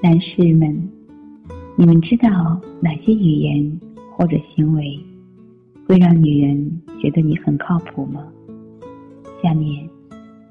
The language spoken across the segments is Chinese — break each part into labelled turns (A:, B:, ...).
A: 男士们，你们知道哪些语言或者行为会让女人觉得你很靠谱吗？下面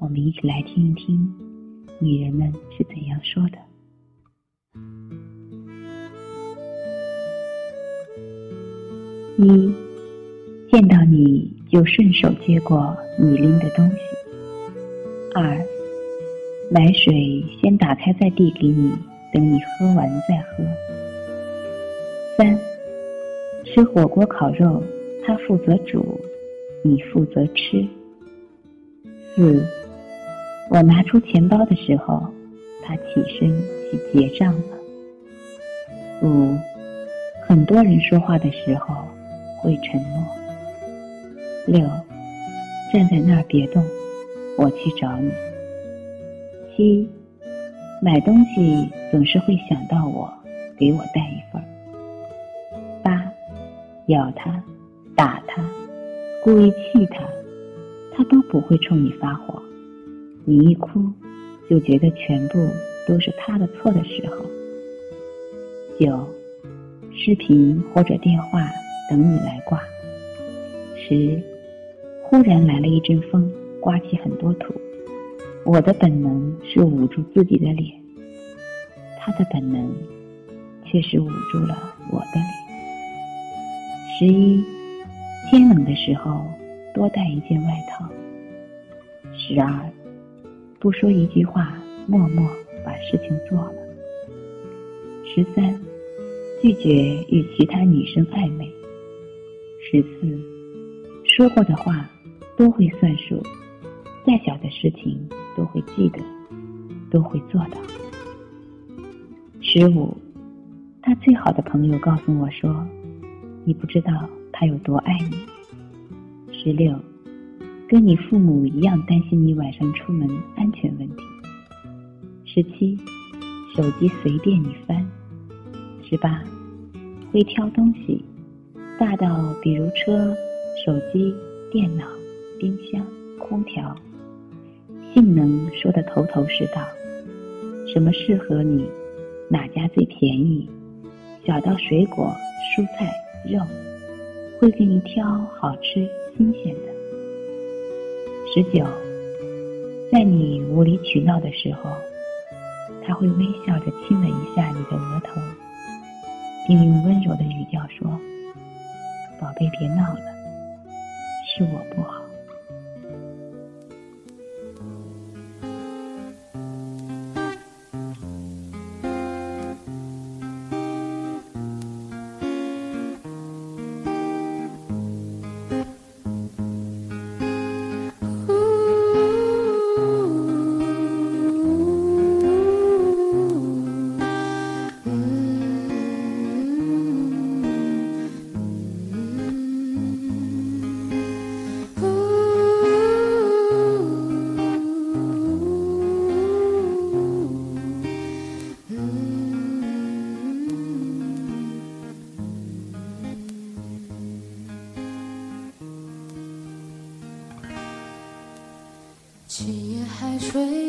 A: 我们一起来听一听女人们是怎样说的。一，见到你就顺手接过你拎的东西。二，买水先打开再递给你。等你喝完再喝。三，吃火锅烤肉，他负责煮，你负责吃。四，我拿出钱包的时候，他起身去结账了。五，很多人说话的时候会沉默。六，站在那儿别动，我去找你。七。买东西总是会想到我，给我带一份儿。八，咬他，打他，故意气他，他都不会冲你发火。你一哭，就觉得全部都是他的错的时候。九，视频或者电话等你来挂。十，忽然来了一阵风，刮起很多土。我的本能是捂住自己的脸，他的本能却是捂住了我的脸。十一，天冷的时候多带一件外套。十二，不说一句话，默默把事情做了。十三，拒绝与其他女生暧昧。十四，说过的话都会算数，再小的事情。都会记得，都会做到。十五，他最好的朋友告诉我说：“你不知道他有多爱你。”十六，跟你父母一样担心你晚上出门安全问题。十七，手机随便你翻。十八，会挑东西，大到比如车、手机、电脑、冰箱、空调。性能说的头头是道，什么适合你，哪家最便宜，小到水果、蔬菜、肉，会给你挑好吃、新鲜的。十九，在你无理取闹的时候，他会微笑着亲了一下你的额头，并用温柔的语调说：“宝贝，别闹了，是我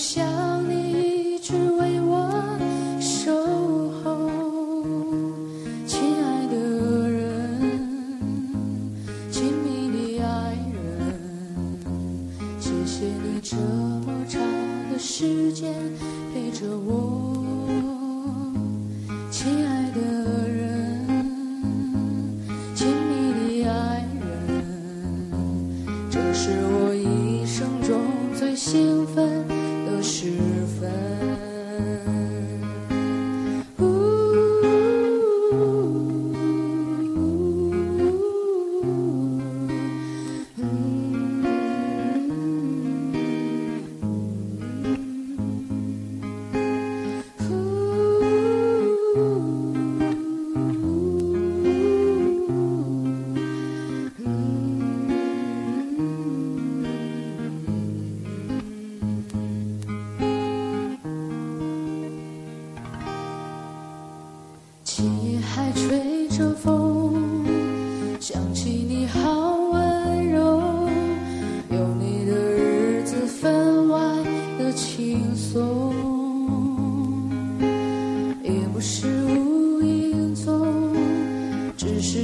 B: 想你一直为我守候，亲爱的人，亲密的爱人，谢谢你这么长的时间陪着我，亲爱的人。兴奋的爱人，这是我一生中最兴奋。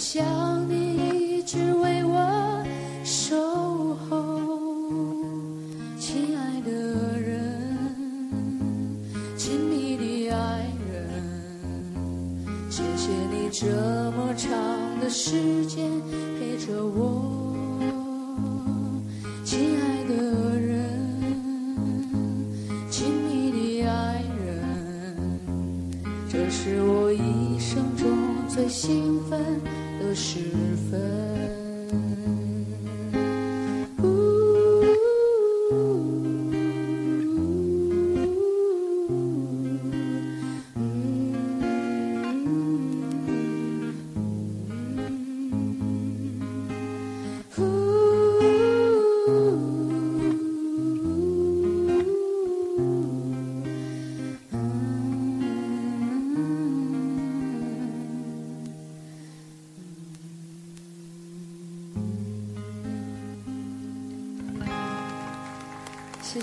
B: 想你一直为我守候，亲爱的人，亲密的爱人，谢谢你这么长的时间陪着我，亲爱的人，亲密的爱人，这是我一生中最兴奋的时分。